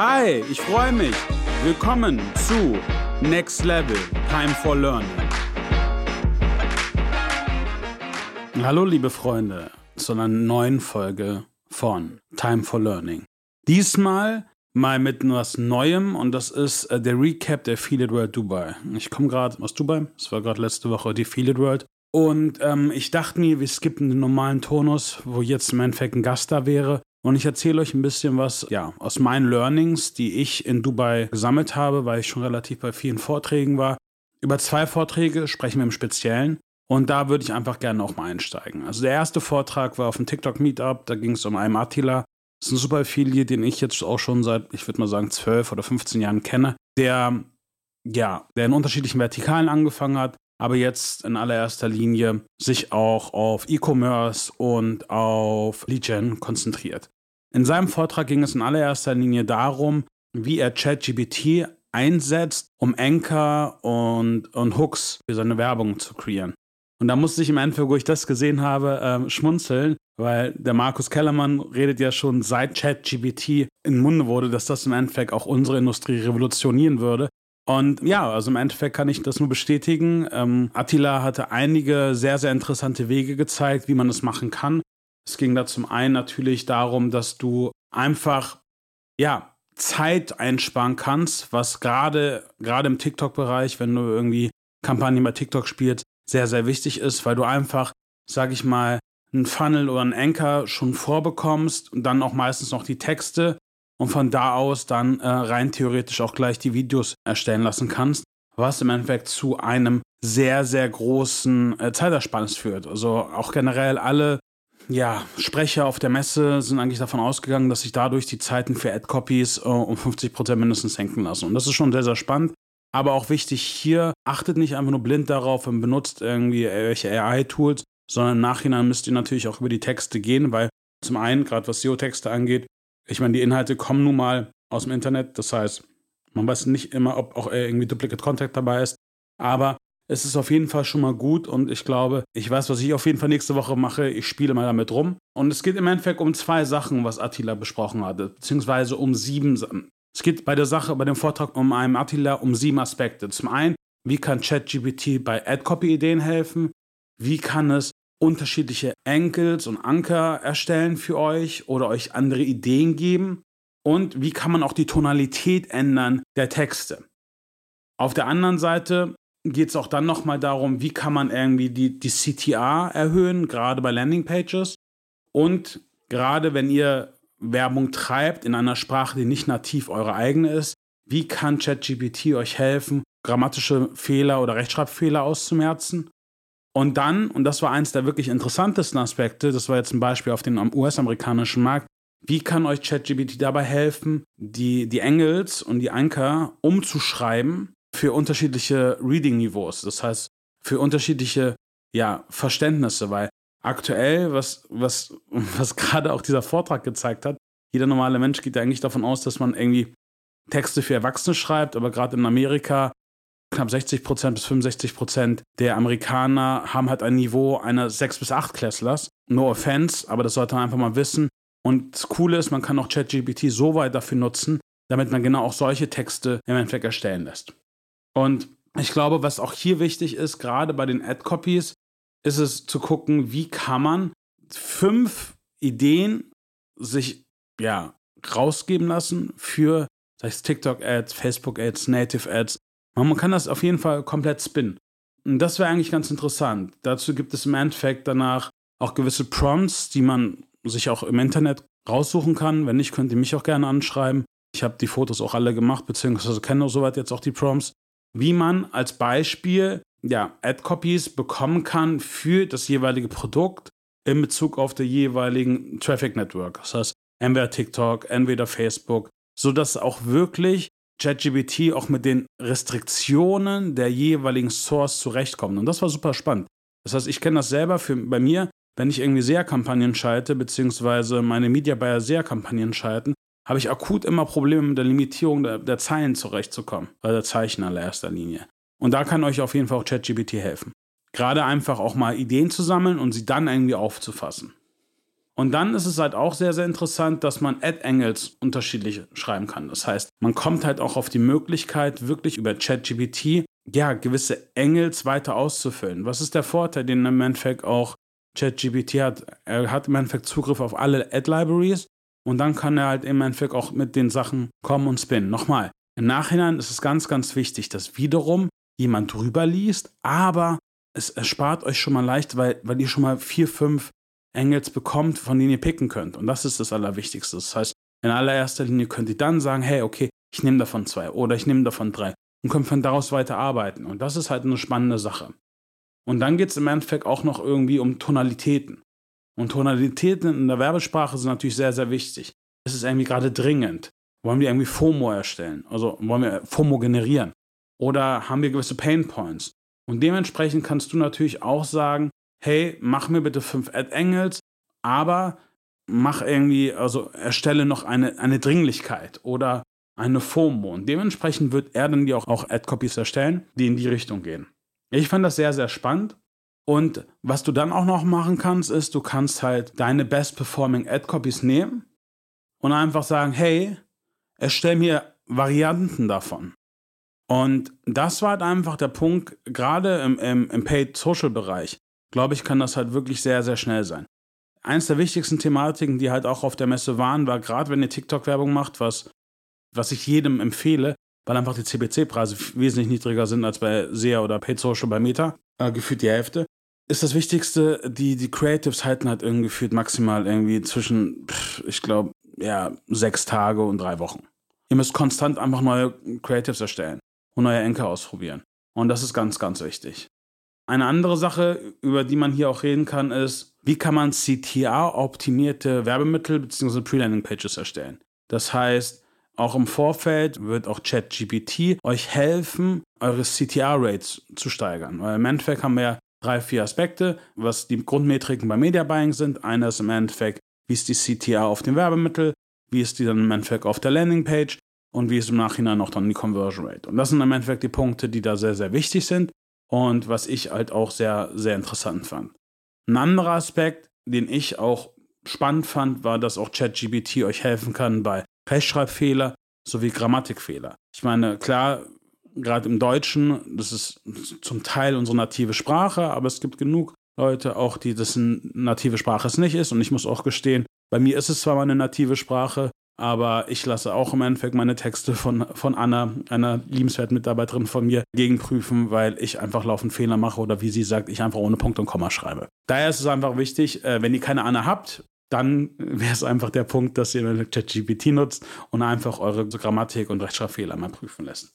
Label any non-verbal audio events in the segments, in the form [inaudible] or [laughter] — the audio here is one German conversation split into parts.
Hi, ich freue mich. Willkommen zu Next Level Time for Learning. Hallo, liebe Freunde, zu einer neuen Folge von Time for Learning. Diesmal mal mit was Neuem und das ist äh, der Recap der Feel It World Dubai. Ich komme gerade aus Dubai, es war gerade letzte Woche die Feel It World und ähm, ich dachte mir, wir skippen den normalen Tonus, wo jetzt im Endeffekt ein Gast da wäre und ich erzähle euch ein bisschen was, ja, aus meinen Learnings, die ich in Dubai gesammelt habe, weil ich schon relativ bei vielen Vorträgen war. Über zwei Vorträge sprechen wir im Speziellen. Und da würde ich einfach gerne auch mal einsteigen. Also der erste Vortrag war auf dem TikTok Meetup, da ging es um einen Attila. Das ist ein super Affiliate, den ich jetzt auch schon seit, ich würde mal sagen, 12 oder 15 Jahren kenne, der, ja, der in unterschiedlichen Vertikalen angefangen hat, aber jetzt in allererster Linie sich auch auf E-Commerce und auf Lead konzentriert. In seinem Vortrag ging es in allererster Linie darum, wie er ChatGPT einsetzt, um Anchor und, und Hooks für seine Werbung zu kreieren. Und da musste ich im Endeffekt, wo ich das gesehen habe, äh, schmunzeln, weil der Markus Kellermann redet ja schon seit ChatGPT in Munde wurde, dass das im Endeffekt auch unsere Industrie revolutionieren würde. Und ja, also im Endeffekt kann ich das nur bestätigen. Ähm, Attila hatte einige sehr, sehr interessante Wege gezeigt, wie man das machen kann. Es ging da zum einen natürlich darum, dass du einfach, ja, Zeit einsparen kannst, was gerade, gerade im TikTok-Bereich, wenn du irgendwie Kampagnen bei TikTok spielst, sehr, sehr wichtig ist, weil du einfach, sag ich mal, einen Funnel oder einen Anchor schon vorbekommst und dann auch meistens noch die Texte und von da aus dann äh, rein theoretisch auch gleich die Videos erstellen lassen kannst, was im Endeffekt zu einem sehr, sehr großen äh, Zeitersparnis führt. Also auch generell alle ja, Sprecher auf der Messe sind eigentlich davon ausgegangen, dass sich dadurch die Zeiten für Ad-Copies äh, um 50% mindestens senken lassen. Und das ist schon sehr, sehr spannend. Aber auch wichtig hier, achtet nicht einfach nur blind darauf und benutzt irgendwie welche AI-Tools, sondern im Nachhinein müsst ihr natürlich auch über die Texte gehen, weil zum einen, gerade was SEO-Texte angeht, ich meine, die Inhalte kommen nun mal aus dem Internet. Das heißt, man weiß nicht immer, ob auch irgendwie Duplicate Contact dabei ist. Aber es ist auf jeden Fall schon mal gut und ich glaube, ich weiß, was ich auf jeden Fall nächste Woche mache. Ich spiele mal damit rum. Und es geht im Endeffekt um zwei Sachen, was Attila besprochen hatte, beziehungsweise um sieben Sachen. Es geht bei der Sache, bei dem Vortrag um einen Attila um sieben Aspekte. Zum einen, wie kann ChatGPT bei Ad-Copy-Ideen helfen? Wie kann es unterschiedliche Ankles und Anker erstellen für euch oder euch andere Ideen geben? Und wie kann man auch die Tonalität ändern der Texte? Auf der anderen Seite geht es auch dann nochmal darum, wie kann man irgendwie die, die CTA erhöhen, gerade bei Landingpages. Und gerade wenn ihr Werbung treibt in einer Sprache, die nicht nativ eure eigene ist, wie kann ChatGPT euch helfen, grammatische Fehler oder Rechtschreibfehler auszumerzen? Und dann, und das war eins der wirklich interessantesten Aspekte, das war jetzt ein Beispiel auf den US-amerikanischen Markt, wie kann euch ChatGPT dabei helfen, die, die Engels und die Anker umzuschreiben für unterschiedliche Reading-Niveaus? Das heißt, für unterschiedliche ja, Verständnisse, weil aktuell, was, was, [laughs] was gerade auch dieser Vortrag gezeigt hat, jeder normale Mensch geht ja eigentlich davon aus, dass man irgendwie Texte für Erwachsene schreibt, aber gerade in Amerika knapp 60 Prozent bis 65 Prozent der Amerikaner haben halt ein Niveau einer 6- bis 8-Klässlers. No offense, aber das sollte man einfach mal wissen. Und das Coole ist, man kann auch ChatGPT so weit dafür nutzen, damit man genau auch solche Texte im Endeffekt erstellen lässt. Und ich glaube, was auch hier wichtig ist, gerade bei den Ad-Copies, ist es zu gucken, wie kann man fünf Ideen sich ja rausgeben lassen für TikTok-Ads, Facebook-Ads, Native-Ads, man kann das auf jeden Fall komplett spinnen. Und das wäre eigentlich ganz interessant. Dazu gibt es im Endeffekt danach auch gewisse Prompts, die man sich auch im Internet raussuchen kann. Wenn nicht, könnt ihr mich auch gerne anschreiben. Ich habe die Fotos auch alle gemacht, beziehungsweise kenne soweit jetzt auch die Prompts. Wie man als Beispiel ja, Ad-Copies bekommen kann für das jeweilige Produkt in Bezug auf der jeweiligen Traffic Network. Das heißt, entweder TikTok, entweder Facebook, sodass auch wirklich ChatGPT auch mit den Restriktionen der jeweiligen Source zurechtkommt. Und das war super spannend. Das heißt, ich kenne das selber für, bei mir, wenn ich irgendwie SEA-Kampagnen schalte, beziehungsweise meine Media Buyer SEA-Kampagnen schalten, habe ich akut immer Probleme mit der Limitierung der, der Zeilen zurechtzukommen, bei der Zeichen in allererster Linie. Und da kann euch auf jeden Fall auch ChatGPT helfen. Gerade einfach auch mal Ideen zu sammeln und sie dann irgendwie aufzufassen. Und dann ist es halt auch sehr, sehr interessant, dass man Ad-Angles unterschiedlich schreiben kann. Das heißt, man kommt halt auch auf die Möglichkeit, wirklich über ChatGPT ja, gewisse Angles weiter auszufüllen. Was ist der Vorteil, den im Endeffekt auch ChatGPT hat? Er hat im Endeffekt Zugriff auf alle Ad-Libraries und dann kann er halt im Endeffekt auch mit den Sachen kommen und spinnen. Nochmal, im Nachhinein ist es ganz, ganz wichtig, dass wiederum jemand drüber liest, aber es erspart euch schon mal leicht, weil, weil ihr schon mal vier, fünf Angles bekommt, von denen ihr picken könnt. Und das ist das Allerwichtigste. Das heißt, in allererster Linie könnt ihr dann sagen, hey, okay, ich nehme davon zwei oder ich nehme davon drei und könnt von daraus weiter arbeiten. Und das ist halt eine spannende Sache. Und dann geht es im Endeffekt auch noch irgendwie um Tonalitäten. Und Tonalitäten in der Werbesprache sind natürlich sehr, sehr wichtig. Es ist irgendwie gerade dringend. Wollen wir irgendwie FOMO erstellen? Also wollen wir FOMO generieren? Oder haben wir gewisse Pain Points? Und dementsprechend kannst du natürlich auch sagen, hey, mach mir bitte fünf Ad-Angles, aber mach irgendwie, also erstelle noch eine, eine Dringlichkeit oder eine FOMO. Und dementsprechend wird er dann dir auch, auch Ad-Copies erstellen, die in die Richtung gehen. Ich fand das sehr, sehr spannend. Und was du dann auch noch machen kannst, ist, du kannst halt deine best-performing Ad-Copies nehmen und einfach sagen, hey, erstell mir Varianten davon. Und das war halt einfach der Punkt, gerade im, im, im Paid-Social-Bereich, glaube ich, kann das halt wirklich sehr, sehr schnell sein. Eins der wichtigsten Thematiken, die halt auch auf der Messe waren, war gerade, wenn ihr TikTok-Werbung macht, was, was ich jedem empfehle, weil einfach die CPC-Preise wesentlich niedriger sind als bei SEA oder Paid Social bei Meta, äh, gefühlt die Hälfte, ist das Wichtigste, die, die Creatives halten halt irgendwie gefühlt maximal irgendwie zwischen, ich glaube, ja, sechs Tage und drei Wochen. Ihr müsst konstant einfach neue Creatives erstellen und neue Enker ausprobieren. Und das ist ganz, ganz wichtig. Eine andere Sache, über die man hier auch reden kann, ist, wie kann man CTA-optimierte Werbemittel bzw. Pre-Landing-Pages erstellen. Das heißt, auch im Vorfeld wird auch ChatGPT euch helfen, eure CTA-Rates zu steigern. Weil im Endeffekt haben wir ja drei, vier Aspekte, was die Grundmetriken beim Media Buying sind. Einer ist im Endeffekt, wie ist die CTA auf dem Werbemittel, wie ist die dann im Endeffekt auf der Landingpage und wie ist im Nachhinein auch dann die Conversion Rate. Und das sind im Endeffekt die Punkte, die da sehr, sehr wichtig sind und was ich halt auch sehr, sehr interessant fand. Ein anderer Aspekt, den ich auch spannend fand, war, dass auch ChatGPT euch helfen kann bei Rechtschreibfehler sowie Grammatikfehler. Ich meine, klar, gerade im Deutschen, das ist zum Teil unsere native Sprache, aber es gibt genug Leute auch, die das native Sprache es nicht ist. Und ich muss auch gestehen, bei mir ist es zwar meine native Sprache, aber ich lasse auch im Endeffekt meine Texte von, von Anna, einer liebenswerten Mitarbeiterin von mir, gegenprüfen, weil ich einfach laufend Fehler mache oder wie sie sagt, ich einfach ohne Punkt und Komma schreibe. Daher ist es einfach wichtig, äh, wenn ihr keine Anna habt, dann wäre es einfach der Punkt, dass ihr ChatGPT nutzt und einfach eure Grammatik und Rechtschreibfehler mal prüfen lässt.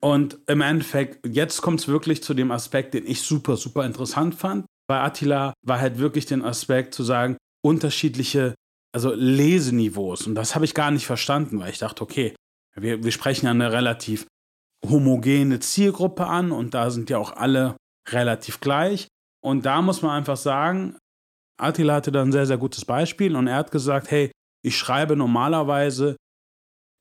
Und im Endeffekt, jetzt kommt es wirklich zu dem Aspekt, den ich super, super interessant fand. Bei Attila war halt wirklich den Aspekt zu sagen, unterschiedliche also Leseniveaus. Und das habe ich gar nicht verstanden, weil ich dachte, okay, wir, wir sprechen ja eine relativ homogene Zielgruppe an und da sind ja auch alle relativ gleich. Und da muss man einfach sagen, Attila hatte da ein sehr, sehr gutes Beispiel und er hat gesagt, hey, ich schreibe normalerweise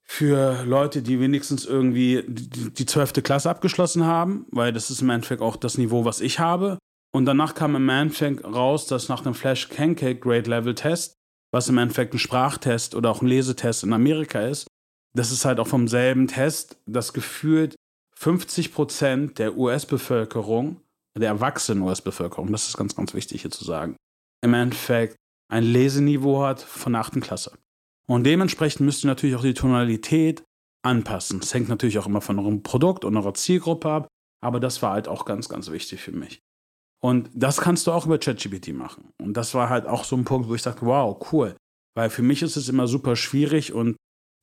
für Leute, die wenigstens irgendwie die zwölfte Klasse abgeschlossen haben, weil das ist im Endeffekt auch das Niveau, was ich habe. Und danach kam im Endeffekt raus, dass nach dem Flash Pancake Grade Level Test was im Endeffekt ein Sprachtest oder auch ein Lesetest in Amerika ist, das ist halt auch vom selben Test, das gefühlt 50 Prozent der US-Bevölkerung, der erwachsenen US-Bevölkerung, das ist ganz, ganz wichtig hier zu sagen, im Endeffekt ein Leseniveau hat von der 8. Klasse. Und dementsprechend müsst ihr natürlich auch die Tonalität anpassen. Das hängt natürlich auch immer von eurem Produkt und eurer Zielgruppe ab, aber das war halt auch ganz, ganz wichtig für mich. Und das kannst du auch über ChatGPT machen. Und das war halt auch so ein Punkt, wo ich dachte, wow, cool. Weil für mich ist es immer super schwierig und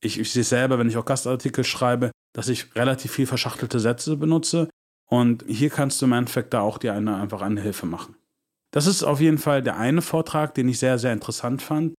ich, ich sehe selber, wenn ich auch Gastartikel schreibe, dass ich relativ viel verschachtelte Sätze benutze. Und hier kannst du im Endeffekt da auch dir eine, einfach eine Hilfe machen. Das ist auf jeden Fall der eine Vortrag, den ich sehr, sehr interessant fand.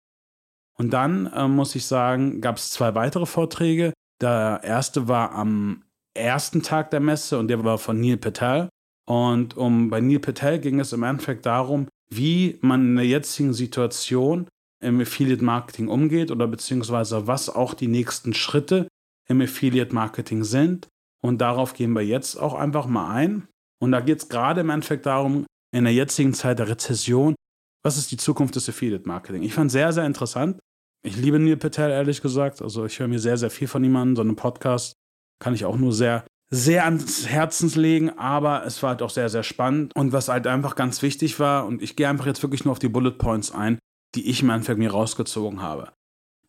Und dann äh, muss ich sagen, gab es zwei weitere Vorträge. Der erste war am ersten Tag der Messe und der war von Neil Patel. Und um, bei Neil Patel ging es im Endeffekt darum, wie man in der jetzigen Situation im Affiliate Marketing umgeht oder beziehungsweise was auch die nächsten Schritte im Affiliate Marketing sind. Und darauf gehen wir jetzt auch einfach mal ein. Und da geht es gerade im Endeffekt darum, in der jetzigen Zeit der Rezession was ist die Zukunft des Affiliate Marketing? Ich fand sehr, sehr interessant. Ich liebe Neil Patel, ehrlich gesagt. Also ich höre mir sehr, sehr viel von ihm an. So einen Podcast kann ich auch nur sehr, sehr ans Herzens legen, aber es war halt auch sehr, sehr spannend. Und was halt einfach ganz wichtig war, und ich gehe einfach jetzt wirklich nur auf die Bullet Points ein, die ich im Endeffekt mir rausgezogen habe.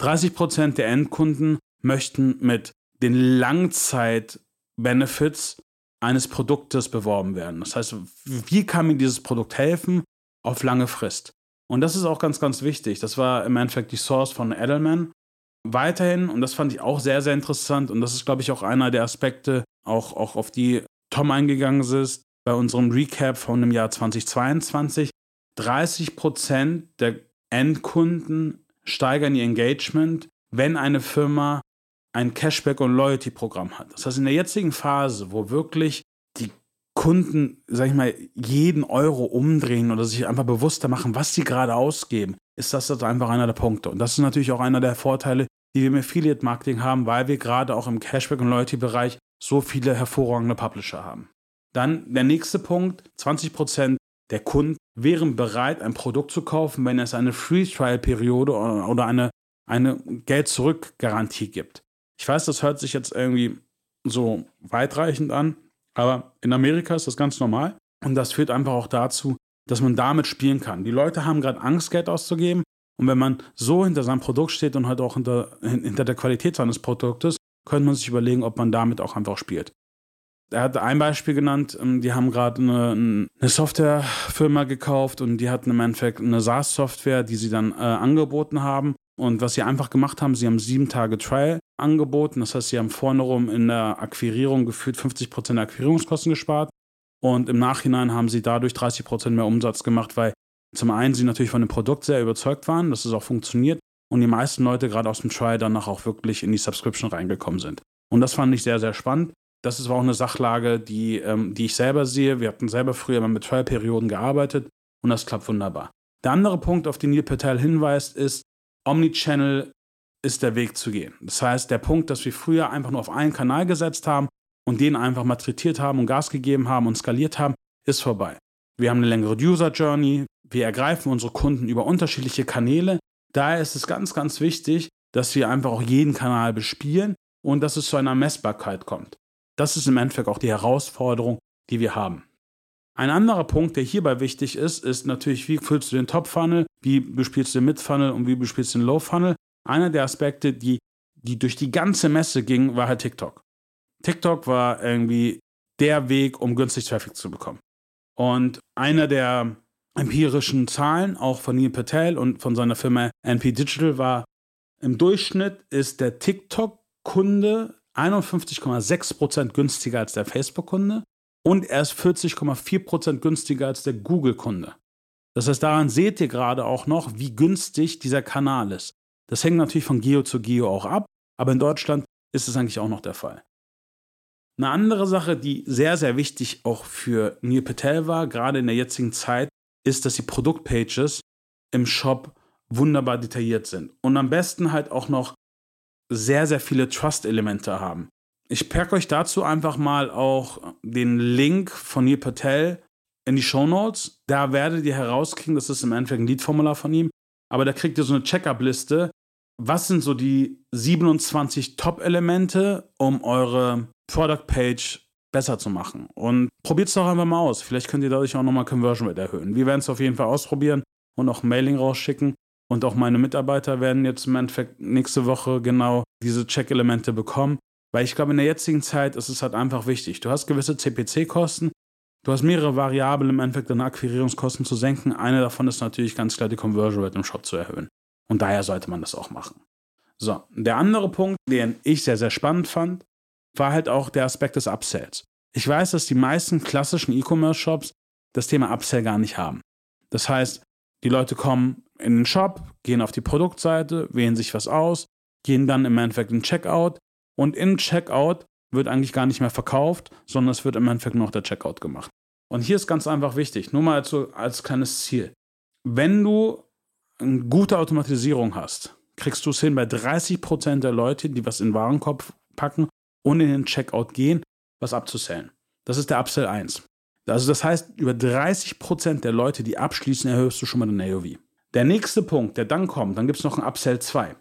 30% der Endkunden möchten mit den Langzeit-Benefits eines Produktes beworben werden. Das heißt, wie kann mir dieses Produkt helfen auf lange Frist? Und das ist auch ganz, ganz wichtig. Das war im Endeffekt die Source von Edelman. Weiterhin, und das fand ich auch sehr, sehr interessant, und das ist, glaube ich, auch einer der Aspekte, auch, auch auf die Tom eingegangen ist, bei unserem Recap von dem Jahr 2022. 30 Prozent der Endkunden steigern ihr Engagement, wenn eine Firma ein Cashback- und Loyalty-Programm hat. Das heißt, in der jetzigen Phase, wo wirklich die Kunden, sag ich mal, jeden Euro umdrehen oder sich einfach bewusster machen, was sie gerade ausgeben, ist das, das einfach einer der Punkte. Und das ist natürlich auch einer der Vorteile, die wir im Affiliate-Marketing haben, weil wir gerade auch im Cashback- und Loyalty-Bereich so viele hervorragende Publisher haben. Dann der nächste Punkt, 20% der Kunden wären bereit, ein Produkt zu kaufen, wenn es eine Free-Trial-Periode oder eine, eine Geld-Zurück-Garantie gibt. Ich weiß, das hört sich jetzt irgendwie so weitreichend an, aber in Amerika ist das ganz normal. Und das führt einfach auch dazu, dass man damit spielen kann. Die Leute haben gerade Angst, Geld auszugeben. Und wenn man so hinter seinem Produkt steht und halt auch hinter, hinter der Qualität seines Produktes, könnte man sich überlegen, ob man damit auch einfach spielt. Er hat ein Beispiel genannt, ähm, die haben gerade eine, eine, Softwarefirma gekauft und die hatten im Endeffekt eine SaaS-Software, die sie dann äh, angeboten haben. Und was sie einfach gemacht haben, sie haben sieben Tage Trial angeboten. Das heißt, sie haben vorne rum in der Akquirierung gefühlt 50 Prozent der Akquirierungskosten gespart. Und im Nachhinein haben sie dadurch 30 Prozent mehr Umsatz gemacht, weil zum einen sie natürlich von dem Produkt sehr überzeugt waren, dass es auch funktioniert und die meisten Leute gerade aus dem Trial danach auch wirklich in die Subscription reingekommen sind. Und das fand ich sehr, sehr spannend. Das ist auch eine Sachlage, die, ähm, die ich selber sehe. Wir hatten selber früher mal mit Trial-Perioden gearbeitet und das klappt wunderbar. Der andere Punkt, auf den Neil Patel hinweist, ist, Omnichannel ist der Weg zu gehen. Das heißt, der Punkt, dass wir früher einfach nur auf einen Kanal gesetzt haben und den einfach malträtiert haben und Gas gegeben haben und skaliert haben, ist vorbei. Wir haben eine längere User Journey, wir ergreifen unsere Kunden über unterschiedliche Kanäle. Daher ist es ganz, ganz wichtig, dass wir einfach auch jeden Kanal bespielen und dass es zu einer Messbarkeit kommt. Das ist im Endeffekt auch die Herausforderung, die wir haben. Ein anderer Punkt, der hierbei wichtig ist, ist natürlich, wie füllst du den Top-Funnel, wie bespielst du den Mid-Funnel und wie bespielst du den Low-Funnel. Einer der Aspekte, die, die durch die ganze Messe ging, war halt TikTok. TikTok war irgendwie der Weg, um günstig Traffic zu bekommen. Und einer der empirischen Zahlen, auch von Neil Patel und von seiner Firma NP Digital, war, im Durchschnitt ist der TikTok-Kunde 51,6% günstiger als der Facebook-Kunde und er ist 40,4% günstiger als der Google-Kunde. Das heißt, daran seht ihr gerade auch noch, wie günstig dieser Kanal ist. Das hängt natürlich von Geo zu Geo auch ab, aber in Deutschland ist es eigentlich auch noch der Fall. Eine andere Sache, die sehr, sehr wichtig auch für Neil Patel war, gerade in der jetzigen Zeit, ist, dass die Produktpages im Shop wunderbar detailliert sind und am besten halt auch noch sehr, sehr viele Trust-Elemente haben. Ich packe euch dazu einfach mal auch den Link von Neil Patel in die Show Notes. Da werdet ihr herauskriegen, das ist im Endeffekt ein Lead-Formular von ihm, aber da kriegt ihr so eine Checkup-Liste. Was sind so die 27 Top-Elemente, um eure Product-Page besser zu machen? Und probiert es doch einfach mal aus. Vielleicht könnt ihr dadurch auch nochmal Conversion Rate erhöhen. Wir werden es auf jeden Fall ausprobieren und auch ein Mailing rausschicken. Und auch meine Mitarbeiter werden jetzt im Endeffekt nächste Woche genau diese Check-Elemente bekommen. Weil ich glaube, in der jetzigen Zeit ist es halt einfach wichtig. Du hast gewisse CPC-Kosten, du hast mehrere Variablen im Endeffekt, deine Akquirierungskosten zu senken. Eine davon ist natürlich ganz klar die Conversion Rate im Shop zu erhöhen. Und daher sollte man das auch machen. So, der andere Punkt, den ich sehr, sehr spannend fand, war halt auch der Aspekt des Upsells. Ich weiß, dass die meisten klassischen E-Commerce-Shops das Thema Upsell gar nicht haben. Das heißt, die Leute kommen in den Shop, gehen auf die Produktseite, wählen sich was aus, gehen dann im Endeffekt in Checkout und im Checkout wird eigentlich gar nicht mehr verkauft, sondern es wird im Endeffekt noch der Checkout gemacht. Und hier ist ganz einfach wichtig, nur mal als, als kleines Ziel. Wenn du eine gute Automatisierung hast, kriegst du es hin, bei 30% der Leute, die was in den Warenkorb packen und in den Checkout gehen, was abzusellen. Das ist der Upsell 1. Also das heißt, über 30 Prozent der Leute, die abschließen, erhöhst du schon mal den AOV. Der nächste Punkt, der dann kommt, dann gibt es noch einen Upsell 2.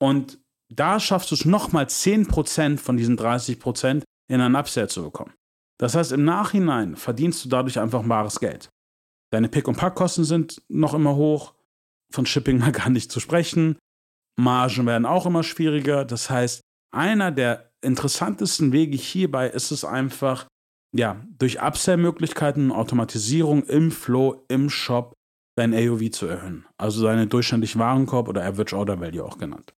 Und da schaffst du es nochmal 10 Prozent von diesen 30 Prozent in einen Upsell zu bekommen. Das heißt, im Nachhinein verdienst du dadurch einfach bares Geld. Deine Pick- und Packkosten sind noch immer hoch, von Shipping mal [laughs] gar nicht zu sprechen. Margen werden auch immer schwieriger. Das heißt, einer der interessantesten Wege hierbei ist es einfach, ja, durch Upsell-Möglichkeiten Automatisierung im Flow, im Shop dein AOV zu erhöhen. Also deine durchschnittliche Warenkorb oder Average Order Value auch genannt.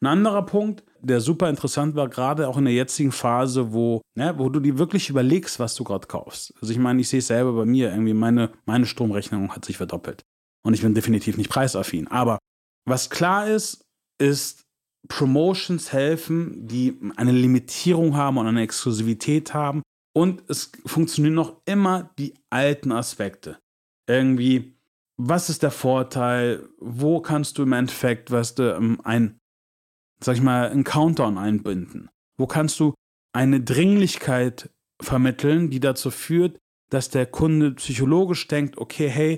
Ein anderer Punkt, der super interessant war, gerade auch in der jetzigen Phase, wo, ne, wo du dir wirklich überlegst, was du gerade kaufst. Also ich meine, ich sehe es selber bei mir, irgendwie meine, meine Stromrechnung hat sich verdoppelt. Und ich bin definitiv nicht preisaffin. Aber was klar ist, ist, Promotions helfen, die eine Limitierung haben und eine Exklusivität haben. Und es funktionieren noch immer die alten Aspekte. Irgendwie, was ist der Vorteil? Wo kannst du im Endeffekt, was du, ähm, ein, sag ich mal, einen Countdown einbinden? Wo kannst du eine Dringlichkeit vermitteln, die dazu führt, dass der Kunde psychologisch denkt, okay, hey,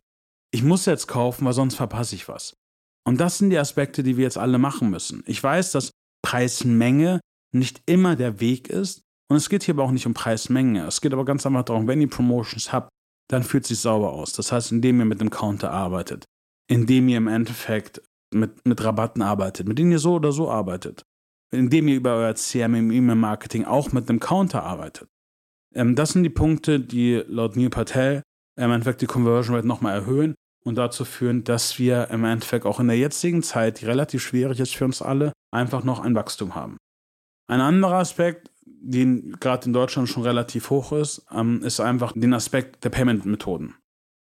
ich muss jetzt kaufen, weil sonst verpasse ich was. Und das sind die Aspekte, die wir jetzt alle machen müssen. Ich weiß, dass Preismenge nicht immer der Weg ist. Und es geht hier aber auch nicht um Preismenge. Es geht aber ganz einfach darum, wenn ihr Promotions habt, dann fühlt sich sauber aus. Das heißt, indem ihr mit dem Counter arbeitet, indem ihr im Endeffekt mit, mit Rabatten arbeitet, mit denen ihr so oder so arbeitet, indem ihr über euer CRM im E-Mail-Marketing auch mit einem Counter arbeitet. Ähm, das sind die Punkte, die laut Neil Patel im Endeffekt die Conversion Rate nochmal erhöhen und dazu führen, dass wir im Endeffekt auch in der jetzigen Zeit, die relativ schwierig ist für uns alle, einfach noch ein Wachstum haben. Ein anderer Aspekt, den gerade in Deutschland schon relativ hoch ist, ähm, ist einfach den Aspekt der Payment-Methoden.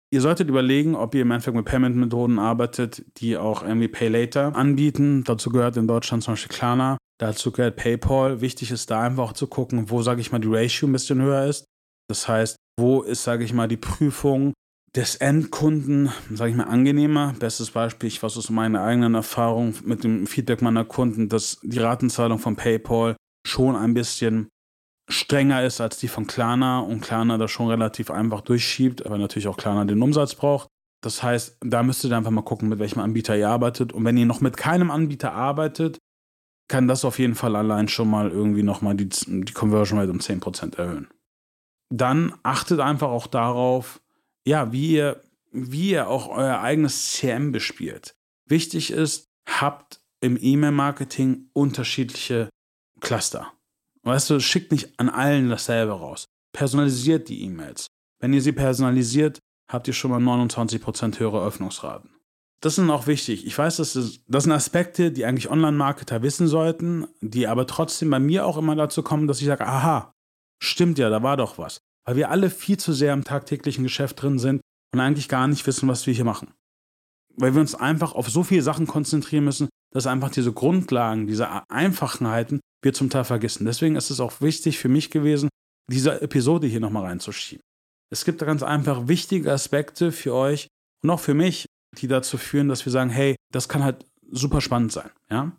Ihr solltet überlegen, ob ihr im Endeffekt mit Payment-Methoden arbeitet, die auch irgendwie Pay Later anbieten. Dazu gehört in Deutschland zum Beispiel Klarna, dazu gehört PayPal. Wichtig ist da einfach auch zu gucken, wo, sage ich mal, die Ratio ein bisschen höher ist. Das heißt, wo ist, sage ich mal, die Prüfung des Endkunden, sage ich mal, angenehmer. Bestes Beispiel, ich weiß aus meiner eigenen Erfahrung mit dem Feedback meiner Kunden, dass die Ratenzahlung von PayPal schon ein bisschen strenger ist als die von Klarna und Klarna das schon relativ einfach durchschiebt, aber natürlich auch Klarna den Umsatz braucht. Das heißt, da müsst ihr einfach mal gucken, mit welchem Anbieter ihr arbeitet. Und wenn ihr noch mit keinem Anbieter arbeitet, kann das auf jeden Fall allein schon mal irgendwie nochmal die, die Conversion Rate um 10% erhöhen dann achtet einfach auch darauf, ja, wie ihr, wie ihr auch euer eigenes CM bespielt. Wichtig ist, habt im E-Mail-Marketing unterschiedliche Cluster. Weißt du, schickt nicht an allen dasselbe raus. Personalisiert die E-Mails. Wenn ihr sie personalisiert, habt ihr schon mal 29% höhere Öffnungsraten. Das sind auch wichtig. Ich weiß, das, ist, das sind Aspekte, die eigentlich Online-Marketer wissen sollten, die aber trotzdem bei mir auch immer dazu kommen, dass ich sage, aha, Stimmt ja, da war doch was. Weil wir alle viel zu sehr im tagtäglichen Geschäft drin sind und eigentlich gar nicht wissen, was wir hier machen. Weil wir uns einfach auf so viele Sachen konzentrieren müssen, dass einfach diese Grundlagen, diese Einfachenheiten wir zum Teil vergessen. Deswegen ist es auch wichtig für mich gewesen, diese Episode hier nochmal reinzuschieben. Es gibt ganz einfach wichtige Aspekte für euch und auch für mich, die dazu führen, dass wir sagen, hey, das kann halt super spannend sein. Ja?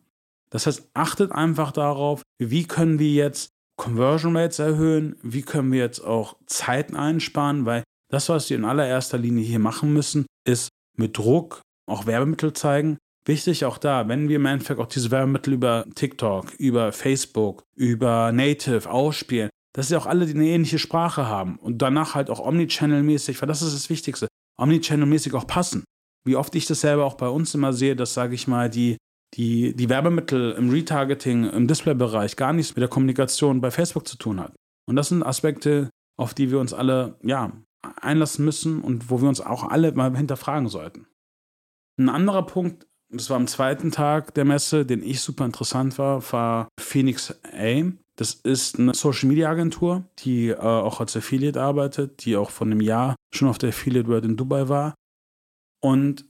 Das heißt, achtet einfach darauf, wie können wir jetzt Conversion Rates erhöhen, wie können wir jetzt auch Zeiten einsparen, weil das, was wir in allererster Linie hier machen müssen, ist mit Druck auch Werbemittel zeigen. Wichtig auch da, wenn wir im Endeffekt auch diese Werbemittel über TikTok, über Facebook, über Native ausspielen, dass sie auch alle eine ähnliche Sprache haben und danach halt auch Omnichannel-mäßig, weil das ist das Wichtigste, Omnichannel-mäßig auch passen. Wie oft ich das selber auch bei uns immer sehe, dass, sage ich mal, die die, die Werbemittel im Retargeting, im Displaybereich gar nichts mit der Kommunikation bei Facebook zu tun hat. Und das sind Aspekte, auf die wir uns alle ja, einlassen müssen und wo wir uns auch alle mal hinterfragen sollten. Ein anderer Punkt, das war am zweiten Tag der Messe, den ich super interessant war, war Phoenix A. Das ist eine Social Media Agentur, die äh, auch als Affiliate arbeitet, die auch von einem Jahr schon auf der Affiliate World in Dubai war. Und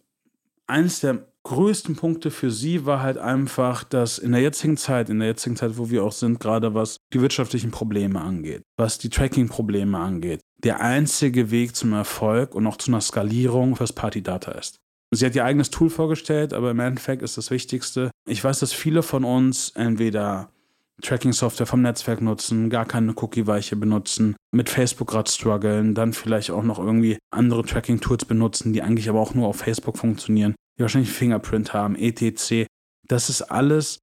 eines der größten Punkte für sie war halt einfach, dass in der jetzigen Zeit, in der jetzigen Zeit, wo wir auch sind, gerade was die wirtschaftlichen Probleme angeht, was die Tracking-Probleme angeht, der einzige Weg zum Erfolg und auch zu einer Skalierung fürs Party-Data ist. Sie hat ihr eigenes Tool vorgestellt, aber im Endeffekt ist das Wichtigste. Ich weiß, dass viele von uns entweder Tracking-Software vom Netzwerk nutzen, gar keine Cookie-Weiche benutzen, mit Facebook gerade strugglen, dann vielleicht auch noch irgendwie andere Tracking-Tools benutzen, die eigentlich aber auch nur auf Facebook funktionieren, die wahrscheinlich Fingerprint haben, etc. Das ist alles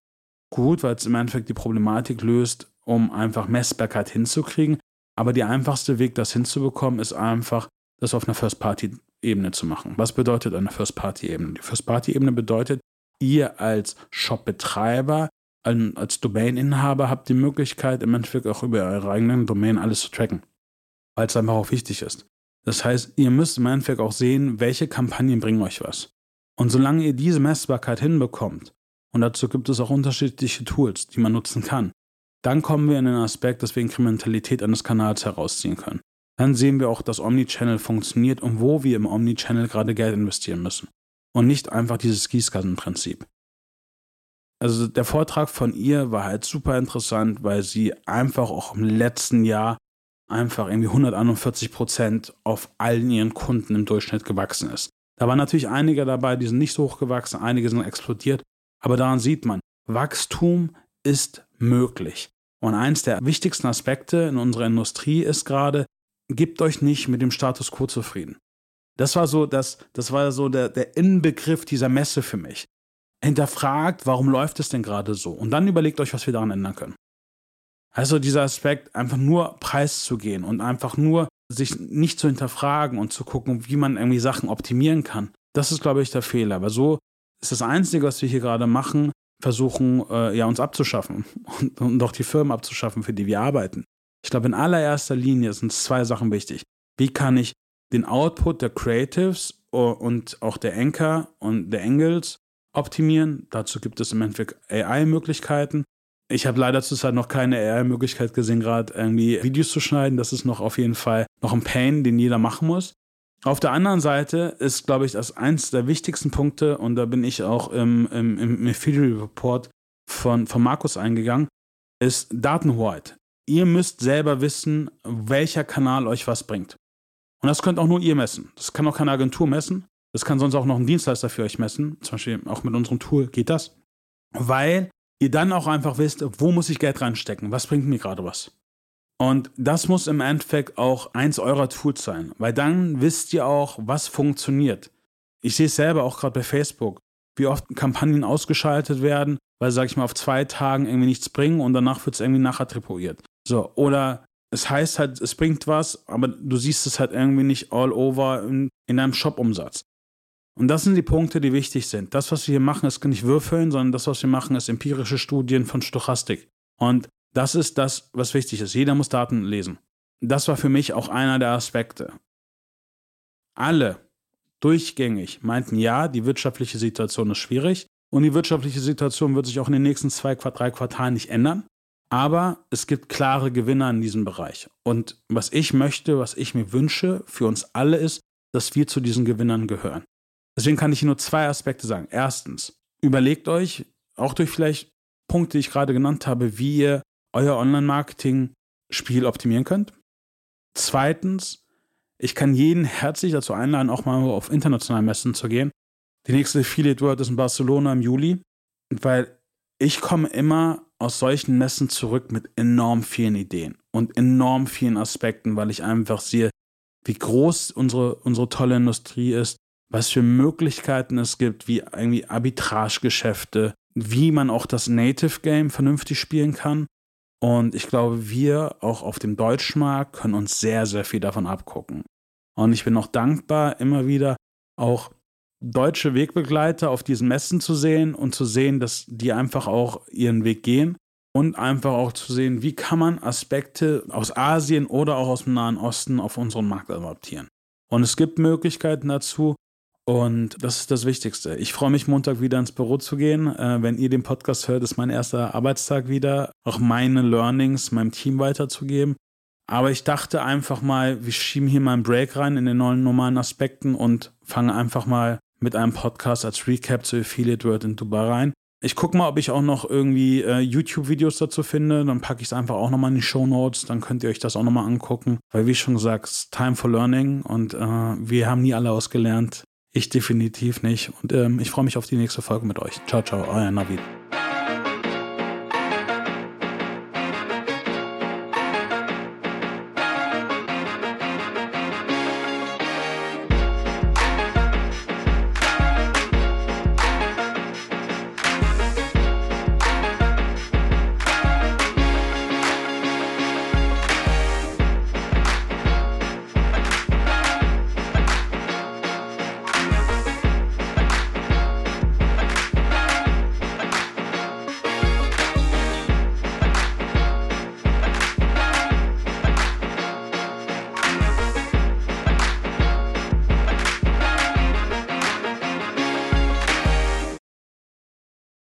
gut, weil es im Endeffekt die Problematik löst, um einfach Messbarkeit hinzukriegen. Aber der einfachste Weg, das hinzubekommen, ist einfach, das auf einer First-Party-Ebene zu machen. Was bedeutet eine First-Party-Ebene? Die First-Party-Ebene bedeutet, ihr als Shop-Betreiber, als Domain-Inhaber habt die Möglichkeit, im Endeffekt auch über eure eigenen Domain alles zu tracken, weil es einfach auch wichtig ist. Das heißt, ihr müsst im Endeffekt auch sehen, welche Kampagnen bringen euch was. Und solange ihr diese Messbarkeit hinbekommt, und dazu gibt es auch unterschiedliche Tools, die man nutzen kann, dann kommen wir in den Aspekt, dass wir Inkrementalität eines Kanals herausziehen können. Dann sehen wir auch, dass Omnichannel funktioniert und wo wir im Omnichannel gerade Geld investieren müssen. Und nicht einfach dieses Gießkassenprinzip. Also der Vortrag von ihr war halt super interessant, weil sie einfach auch im letzten Jahr einfach irgendwie 141 Prozent auf allen ihren Kunden im Durchschnitt gewachsen ist. Da waren natürlich einige dabei, die sind nicht so hoch gewachsen, einige sind explodiert, aber daran sieht man, Wachstum ist möglich. Und eins der wichtigsten Aspekte in unserer Industrie ist gerade, gebt euch nicht mit dem Status quo zufrieden. Das war so, das, das war so der, der Inbegriff dieser Messe für mich. Hinterfragt, warum läuft es denn gerade so? Und dann überlegt euch, was wir daran ändern können. Also dieser Aspekt, einfach nur preiszugehen und einfach nur sich nicht zu hinterfragen und zu gucken, wie man irgendwie Sachen optimieren kann. Das ist, glaube ich, der Fehler. Aber so ist das Einzige, was wir hier gerade machen, versuchen, äh, ja, uns abzuschaffen [laughs] und, und auch die Firmen abzuschaffen, für die wir arbeiten. Ich glaube, in allererster Linie sind zwei Sachen wichtig. Wie kann ich den Output der Creatives und auch der Anchor und der Angles optimieren? Dazu gibt es im Endeffekt AI-Möglichkeiten. Ich habe leider zurzeit noch keine AI-Möglichkeit gesehen, gerade irgendwie Videos zu schneiden. Das ist noch auf jeden Fall noch ein Pain, den jeder machen muss. Auf der anderen Seite ist, glaube ich, das eins der wichtigsten Punkte, und da bin ich auch im, im, im Affiliate Report von, von Markus eingegangen, ist Datenhoheit. Ihr müsst selber wissen, welcher Kanal euch was bringt. Und das könnt auch nur ihr messen. Das kann auch keine Agentur messen. Das kann sonst auch noch ein Dienstleister für euch messen. Zum Beispiel auch mit unserem Tool geht das. Weil ihr dann auch einfach wisst, wo muss ich Geld reinstecken? Was bringt mir gerade was? Und das muss im Endeffekt auch eins eurer Tools sein, weil dann wisst ihr auch, was funktioniert. Ich sehe es selber auch gerade bei Facebook, wie oft Kampagnen ausgeschaltet werden, weil, sag ich mal, auf zwei Tagen irgendwie nichts bringen und danach wird es irgendwie nachattribuiert. So, oder es heißt halt, es bringt was, aber du siehst es halt irgendwie nicht all over in, in deinem Shop-Umsatz. Und das sind die Punkte, die wichtig sind. Das, was wir hier machen, ist nicht würfeln, sondern das, was wir machen, ist empirische Studien von Stochastik. Und das ist das, was wichtig ist. Jeder muss Daten lesen. Das war für mich auch einer der Aspekte. Alle durchgängig meinten, ja, die wirtschaftliche Situation ist schwierig und die wirtschaftliche Situation wird sich auch in den nächsten zwei, drei Quartalen nicht ändern. Aber es gibt klare Gewinner in diesem Bereich. Und was ich möchte, was ich mir wünsche für uns alle ist, dass wir zu diesen Gewinnern gehören. Deswegen kann ich nur zwei Aspekte sagen. Erstens, überlegt euch, auch durch vielleicht Punkte, die ich gerade genannt habe, wie ihr euer Online-Marketing-Spiel optimieren könnt. Zweitens, ich kann jeden herzlich dazu einladen, auch mal auf internationale Messen zu gehen. Die nächste Affiliate World ist in Barcelona im Juli, weil ich komme immer aus solchen Messen zurück mit enorm vielen Ideen und enorm vielen Aspekten, weil ich einfach sehe, wie groß unsere, unsere tolle Industrie ist, was für Möglichkeiten es gibt, wie irgendwie Arbitragegeschäfte, wie man auch das Native Game vernünftig spielen kann. Und ich glaube, wir auch auf dem Deutschmarkt können uns sehr, sehr viel davon abgucken. Und ich bin auch dankbar, immer wieder auch deutsche Wegbegleiter auf diesen Messen zu sehen und zu sehen, dass die einfach auch ihren Weg gehen und einfach auch zu sehen, wie kann man Aspekte aus Asien oder auch aus dem Nahen Osten auf unseren Markt adaptieren. Und es gibt Möglichkeiten dazu und das ist das Wichtigste. Ich freue mich, Montag wieder ins Büro zu gehen. Äh, wenn ihr den Podcast hört, ist mein erster Arbeitstag wieder, auch meine Learnings meinem Team weiterzugeben. Aber ich dachte einfach mal, wir schieben hier mal einen Break rein in den neuen normalen Aspekten und fangen einfach mal mit einem Podcast als Recap zu Affiliate World in Dubai rein. Ich gucke mal, ob ich auch noch irgendwie äh, YouTube-Videos dazu finde. Dann packe ich es einfach auch nochmal in die Show Notes. Dann könnt ihr euch das auch nochmal angucken. Weil, wie schon gesagt, Time for Learning und äh, wir haben nie alle ausgelernt. Ich definitiv nicht. Und ähm, ich freue mich auf die nächste Folge mit euch. Ciao, ciao, euer Navid.